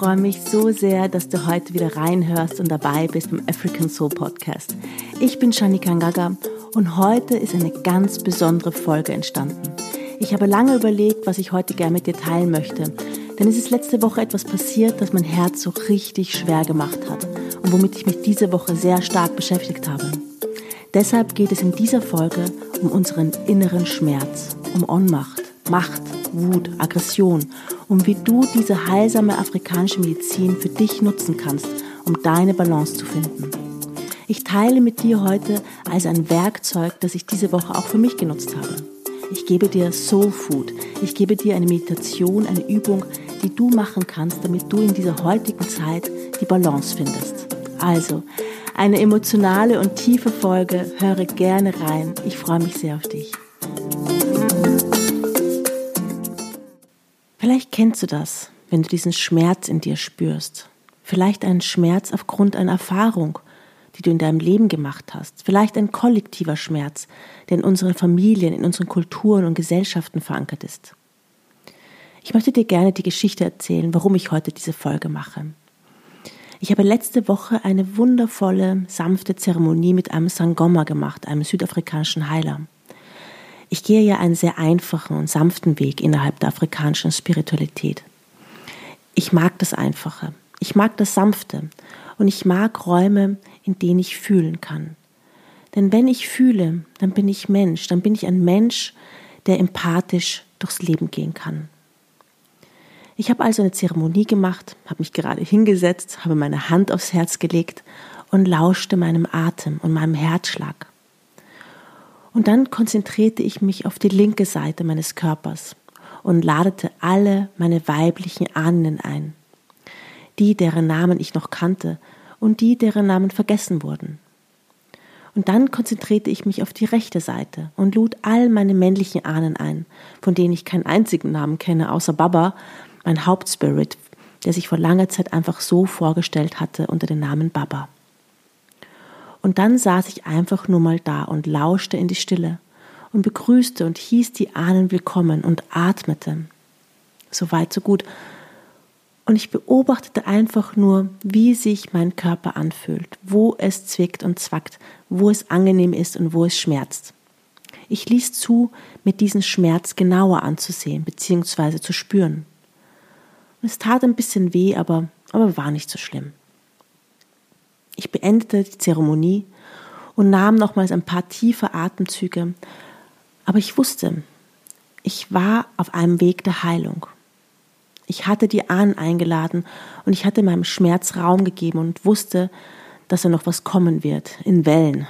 freue mich so sehr, dass du heute wieder reinhörst und dabei bist beim African Soul Podcast. Ich bin Shanika Ngaga und heute ist eine ganz besondere Folge entstanden. Ich habe lange überlegt, was ich heute gerne mit dir teilen möchte, denn es ist letzte Woche etwas passiert, das mein Herz so richtig schwer gemacht hat und womit ich mich diese Woche sehr stark beschäftigt habe. Deshalb geht es in dieser Folge um unseren inneren Schmerz, um Ohnmacht, Macht, Wut, Aggression und wie du diese heilsame afrikanische Medizin für dich nutzen kannst, um deine Balance zu finden. Ich teile mit dir heute als ein Werkzeug, das ich diese Woche auch für mich genutzt habe. Ich gebe dir Soul Food. Ich gebe dir eine Meditation, eine Übung, die du machen kannst, damit du in dieser heutigen Zeit die Balance findest. Also, eine emotionale und tiefe Folge. Höre gerne rein. Ich freue mich sehr auf dich. Vielleicht kennst du das, wenn du diesen Schmerz in dir spürst. Vielleicht einen Schmerz aufgrund einer Erfahrung, die du in deinem Leben gemacht hast. Vielleicht ein kollektiver Schmerz, der in unseren Familien, in unseren Kulturen und Gesellschaften verankert ist. Ich möchte dir gerne die Geschichte erzählen, warum ich heute diese Folge mache. Ich habe letzte Woche eine wundervolle, sanfte Zeremonie mit einem Sangoma gemacht, einem südafrikanischen Heiler. Ich gehe ja einen sehr einfachen und sanften Weg innerhalb der afrikanischen Spiritualität. Ich mag das Einfache, ich mag das Sanfte und ich mag Räume, in denen ich fühlen kann. Denn wenn ich fühle, dann bin ich Mensch, dann bin ich ein Mensch, der empathisch durchs Leben gehen kann. Ich habe also eine Zeremonie gemacht, habe mich gerade hingesetzt, habe meine Hand aufs Herz gelegt und lauschte meinem Atem und meinem Herzschlag. Und dann konzentrierte ich mich auf die linke Seite meines Körpers und ladete alle meine weiblichen Ahnen ein. Die, deren Namen ich noch kannte und die, deren Namen vergessen wurden. Und dann konzentrierte ich mich auf die rechte Seite und lud all meine männlichen Ahnen ein, von denen ich keinen einzigen Namen kenne, außer Baba, mein Hauptspirit, der sich vor langer Zeit einfach so vorgestellt hatte unter dem Namen Baba. Und dann saß ich einfach nur mal da und lauschte in die Stille und begrüßte und hieß die Ahnen willkommen und atmete. So weit, so gut. Und ich beobachtete einfach nur, wie sich mein Körper anfühlt, wo es zwickt und zwackt, wo es angenehm ist und wo es schmerzt. Ich ließ zu, mit diesem Schmerz genauer anzusehen bzw. zu spüren. Es tat ein bisschen weh, aber, aber war nicht so schlimm. Ich beendete die Zeremonie und nahm nochmals ein paar tiefe Atemzüge, aber ich wusste, ich war auf einem Weg der Heilung. Ich hatte die Ahnen eingeladen und ich hatte meinem Schmerz Raum gegeben und wusste, dass er noch was kommen wird, in Wellen.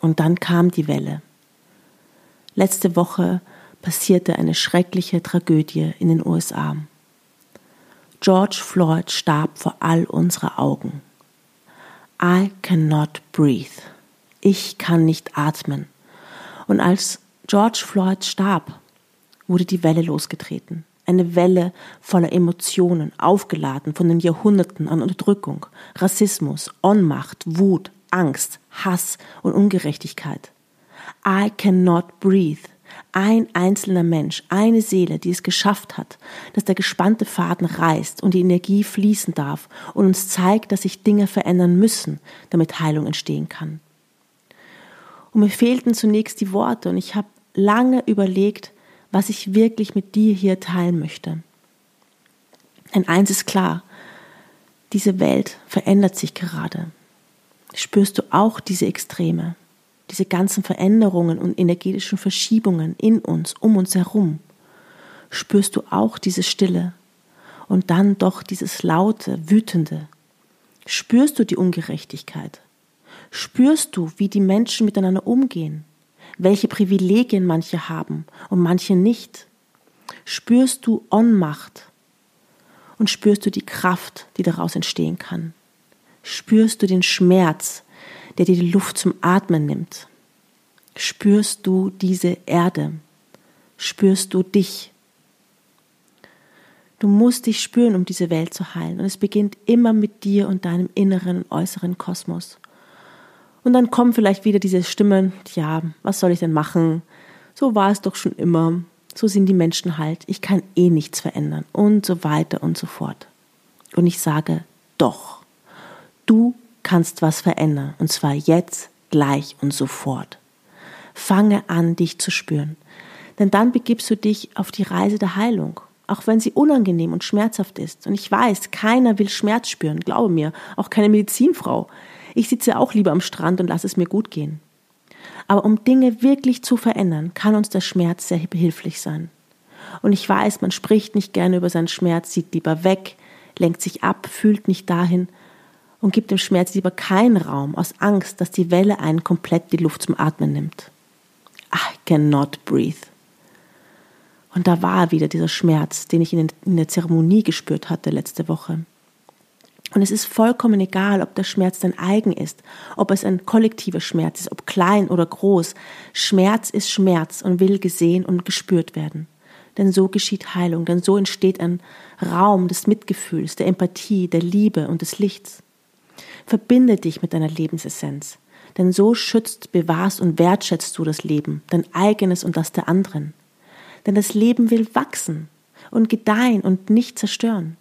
Und dann kam die Welle. Letzte Woche passierte eine schreckliche Tragödie in den USA. George Floyd starb vor all unserer Augen. I cannot breathe. Ich kann nicht atmen. Und als George Floyd starb, wurde die Welle losgetreten. Eine Welle voller Emotionen, aufgeladen von den Jahrhunderten an Unterdrückung, Rassismus, Ohnmacht, Wut, Angst, Hass und Ungerechtigkeit. I cannot breathe ein einzelner Mensch, eine Seele, die es geschafft hat, dass der gespannte Faden reißt und die Energie fließen darf und uns zeigt, dass sich Dinge verändern müssen, damit Heilung entstehen kann. Und mir fehlten zunächst die Worte und ich habe lange überlegt, was ich wirklich mit dir hier teilen möchte. Denn eins ist klar, diese Welt verändert sich gerade. Spürst du auch diese Extreme? Diese ganzen Veränderungen und energetischen Verschiebungen in uns, um uns herum, spürst du auch diese Stille und dann doch dieses laute, wütende. Spürst du die Ungerechtigkeit? Spürst du, wie die Menschen miteinander umgehen? Welche Privilegien manche haben und manche nicht? Spürst du Ohnmacht? Und spürst du die Kraft, die daraus entstehen kann? Spürst du den Schmerz, der dir die Luft zum Atmen nimmt? Spürst du diese Erde? Spürst du dich? Du musst dich spüren, um diese Welt zu heilen. Und es beginnt immer mit dir und deinem inneren und äußeren Kosmos. Und dann kommen vielleicht wieder diese Stimmen, ja, was soll ich denn machen? So war es doch schon immer. So sind die Menschen halt. Ich kann eh nichts verändern. Und so weiter und so fort. Und ich sage, doch, du kannst was verändern, und zwar jetzt, gleich und sofort. Fange an, dich zu spüren. Denn dann begibst du dich auf die Reise der Heilung, auch wenn sie unangenehm und schmerzhaft ist. Und ich weiß, keiner will Schmerz spüren, glaube mir, auch keine Medizinfrau. Ich sitze auch lieber am Strand und lasse es mir gut gehen. Aber um Dinge wirklich zu verändern, kann uns der Schmerz sehr behilflich sein. Und ich weiß, man spricht nicht gerne über seinen Schmerz, sieht lieber weg, lenkt sich ab, fühlt nicht dahin und gibt dem Schmerz lieber keinen Raum aus Angst, dass die Welle einen komplett die Luft zum Atmen nimmt. I cannot breathe. Und da war wieder dieser Schmerz, den ich in der Zeremonie gespürt hatte letzte Woche. Und es ist vollkommen egal, ob der Schmerz dein eigen ist, ob es ein kollektiver Schmerz ist, ob klein oder groß. Schmerz ist Schmerz und will gesehen und gespürt werden. Denn so geschieht Heilung, denn so entsteht ein Raum des Mitgefühls, der Empathie, der Liebe und des Lichts. Verbinde dich mit deiner Lebensessenz, denn so schützt, bewahrst und wertschätzt du das Leben, dein eigenes und das der anderen. Denn das Leben will wachsen und gedeihen und nicht zerstören.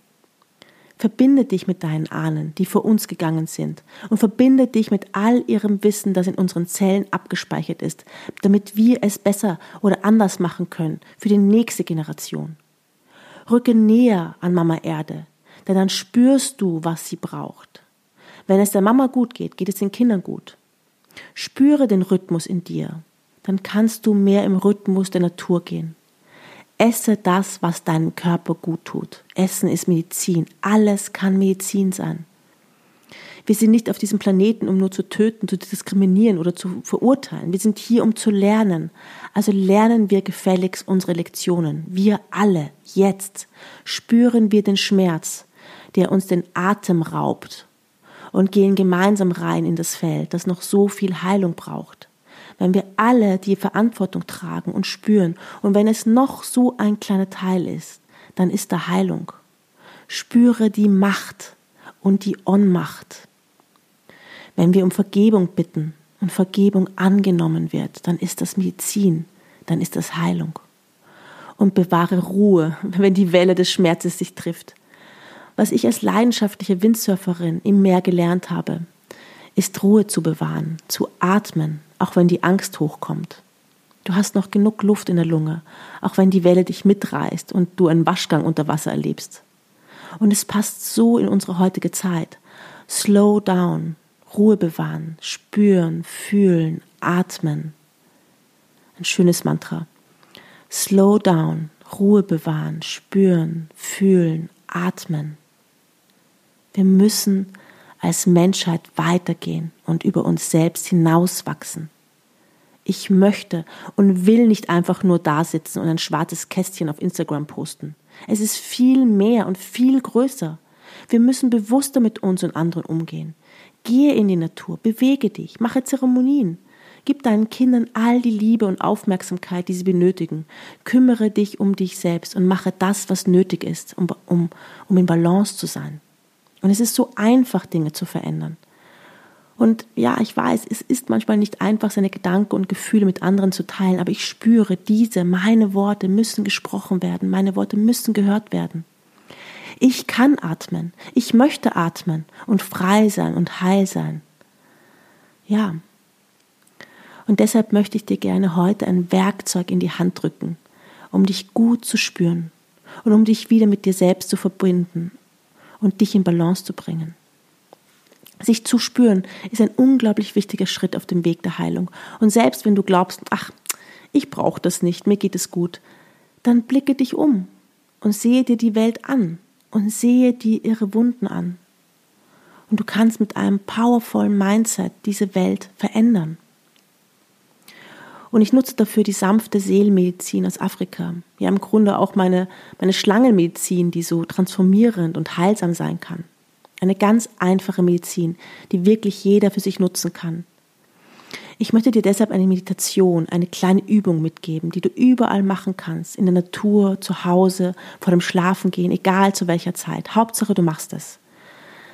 Verbinde dich mit deinen Ahnen, die vor uns gegangen sind, und verbinde dich mit all ihrem Wissen, das in unseren Zellen abgespeichert ist, damit wir es besser oder anders machen können für die nächste Generation. Rücke näher an Mama Erde, denn dann spürst du, was sie braucht. Wenn es der Mama gut geht, geht es den Kindern gut. Spüre den Rhythmus in dir, dann kannst du mehr im Rhythmus der Natur gehen. Esse das, was deinem Körper gut tut. Essen ist Medizin. Alles kann Medizin sein. Wir sind nicht auf diesem Planeten, um nur zu töten, zu diskriminieren oder zu verurteilen. Wir sind hier, um zu lernen. Also lernen wir gefälligst unsere Lektionen. Wir alle, jetzt, spüren wir den Schmerz, der uns den Atem raubt und gehen gemeinsam rein in das Feld, das noch so viel Heilung braucht wenn wir alle die Verantwortung tragen und spüren und wenn es noch so ein kleiner Teil ist, dann ist da Heilung. Spüre die Macht und die Ohnmacht. Wenn wir um Vergebung bitten und Vergebung angenommen wird, dann ist das Medizin, dann ist das Heilung. Und bewahre Ruhe, wenn die Welle des Schmerzes sich trifft. Was ich als leidenschaftliche Windsurferin im Meer gelernt habe, ist Ruhe zu bewahren, zu atmen, auch wenn die Angst hochkommt. Du hast noch genug Luft in der Lunge, auch wenn die Welle dich mitreißt und du einen Waschgang unter Wasser erlebst. Und es passt so in unsere heutige Zeit. Slow down, Ruhe bewahren, spüren, fühlen, atmen. Ein schönes Mantra. Slow down, Ruhe bewahren, spüren, fühlen, atmen. Wir müssen als Menschheit weitergehen und über uns selbst hinauswachsen. Ich möchte und will nicht einfach nur da sitzen und ein schwarzes Kästchen auf Instagram posten. Es ist viel mehr und viel größer. Wir müssen bewusster mit uns und anderen umgehen. Gehe in die Natur, bewege dich, mache Zeremonien. Gib deinen Kindern all die Liebe und Aufmerksamkeit, die sie benötigen. Kümmere dich um dich selbst und mache das, was nötig ist, um, um, um in Balance zu sein. Und es ist so einfach, Dinge zu verändern. Und ja, ich weiß, es ist manchmal nicht einfach, seine Gedanken und Gefühle mit anderen zu teilen, aber ich spüre, diese, meine Worte müssen gesprochen werden, meine Worte müssen gehört werden. Ich kann atmen, ich möchte atmen und frei sein und heil sein. Ja. Und deshalb möchte ich dir gerne heute ein Werkzeug in die Hand drücken, um dich gut zu spüren und um dich wieder mit dir selbst zu verbinden und dich in Balance zu bringen. Sich zu spüren ist ein unglaublich wichtiger Schritt auf dem Weg der Heilung. Und selbst wenn du glaubst, ach, ich brauche das nicht, mir geht es gut, dann blicke dich um und sehe dir die Welt an und sehe dir ihre Wunden an. Und du kannst mit einem powervollen Mindset diese Welt verändern. Und ich nutze dafür die sanfte Seelenmedizin aus Afrika. Ja, im Grunde auch meine, meine Schlangenmedizin, die so transformierend und heilsam sein kann. Eine ganz einfache Medizin, die wirklich jeder für sich nutzen kann. Ich möchte dir deshalb eine Meditation, eine kleine Übung mitgeben, die du überall machen kannst, in der Natur, zu Hause, vor dem Schlafengehen, egal zu welcher Zeit. Hauptsache, du machst es.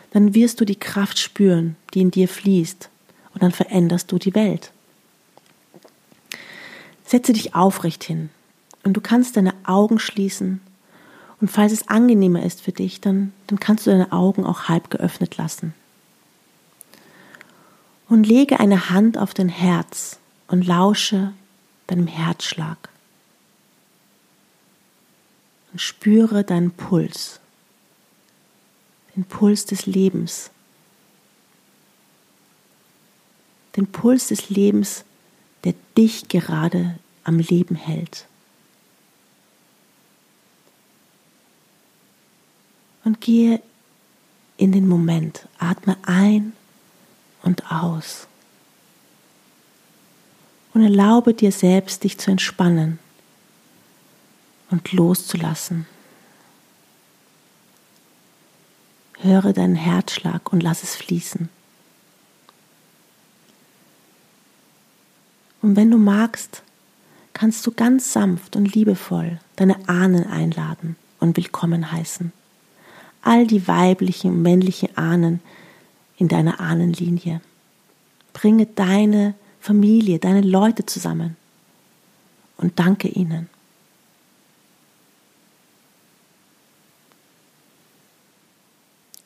Dann wirst du die Kraft spüren, die in dir fließt, und dann veränderst du die Welt. Setze dich aufrecht hin und du kannst deine Augen schließen Und falls es angenehmer ist für dich, dann, dann kannst du deine Augen auch halb geöffnet lassen. Und lege eine Hand auf dein Herz und lausche deinem Herzschlag. Und spüre deinen Puls, den Puls des Lebens, den Puls des Lebens, dich gerade am Leben hält. Und gehe in den Moment, atme ein und aus. Und erlaube dir selbst, dich zu entspannen und loszulassen. Höre deinen Herzschlag und lass es fließen. Und wenn du magst, kannst du ganz sanft und liebevoll deine Ahnen einladen und willkommen heißen. All die weiblichen und männlichen Ahnen in deiner Ahnenlinie. Bringe deine Familie, deine Leute zusammen und danke ihnen.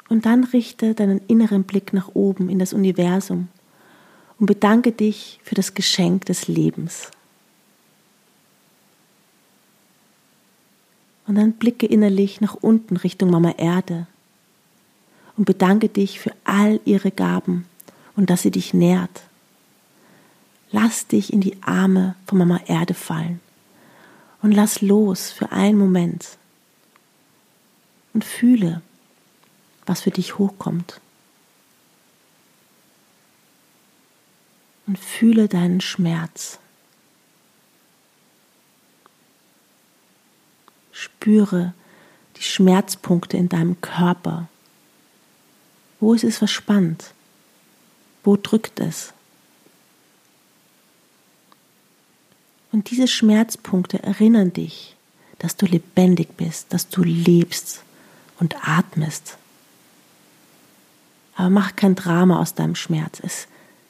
Und dann richte deinen inneren Blick nach oben in das Universum und bedanke dich für das Geschenk des Lebens. Und dann blicke innerlich nach unten Richtung Mama Erde und bedanke dich für all ihre Gaben und dass sie dich nährt. Lass dich in die Arme von Mama Erde fallen und lass los für einen Moment und fühle, was für dich hochkommt. Und fühle deinen Schmerz. Spüre die Schmerzpunkte in deinem Körper. Wo ist es verspannt? Wo drückt es? Und diese Schmerzpunkte erinnern dich, dass du lebendig bist, dass du lebst und atmest. Aber mach kein Drama aus deinem Schmerz. Es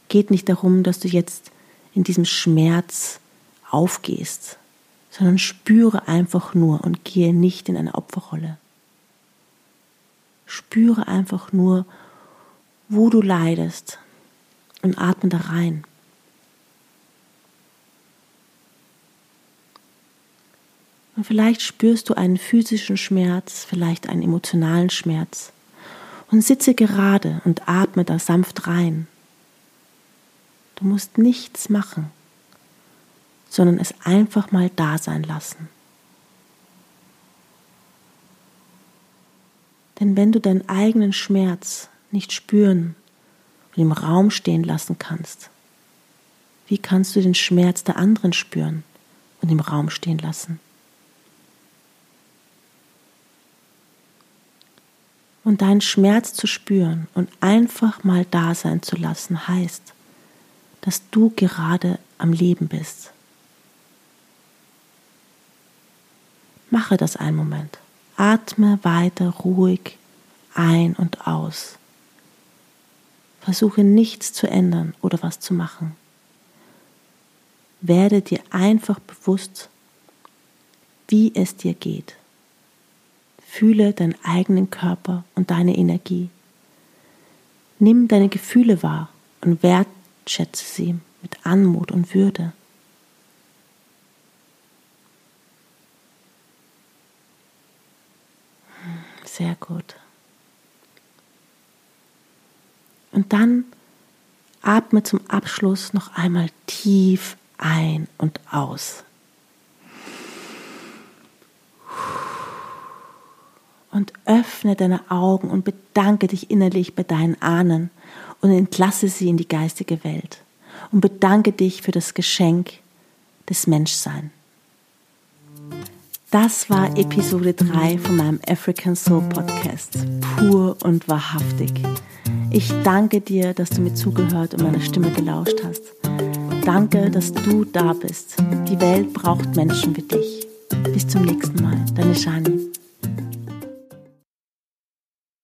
geht nicht darum, dass du jetzt in diesem Schmerz aufgehst, sondern spüre einfach nur und gehe nicht in eine Opferrolle. Spüre einfach nur, wo du leidest und atme da rein. Und vielleicht spürst du einen physischen Schmerz, vielleicht einen emotionalen Schmerz. Und sitze gerade und atme da sanft rein. Du musst nichts machen, sondern es einfach mal da sein lassen. Denn wenn du deinen eigenen Schmerz nicht spüren und im Raum stehen lassen kannst, wie kannst du den Schmerz der anderen spüren und im Raum stehen lassen? Und deinen Schmerz zu spüren und einfach mal da sein zu lassen, heißt, dass du gerade am Leben bist. Mache das einen Moment. Atme weiter ruhig ein und aus. Versuche nichts zu ändern oder was zu machen. Werde dir einfach bewusst, wie es dir geht. Fühle deinen eigenen Körper und deine Energie. Nimm deine Gefühle wahr und wertschätze sie mit Anmut und Würde. Sehr gut. Und dann atme zum Abschluss noch einmal tief ein und aus. und öffne deine Augen und bedanke dich innerlich bei deinen Ahnen und entlasse sie in die geistige Welt und bedanke dich für das Geschenk des Menschseins. Das war Episode 3 von meinem African Soul Podcast, pur und wahrhaftig. Ich danke dir, dass du mir zugehört und meiner Stimme gelauscht hast. Danke, dass du da bist. Die Welt braucht Menschen wie dich. Bis zum nächsten Mal, deine Shani.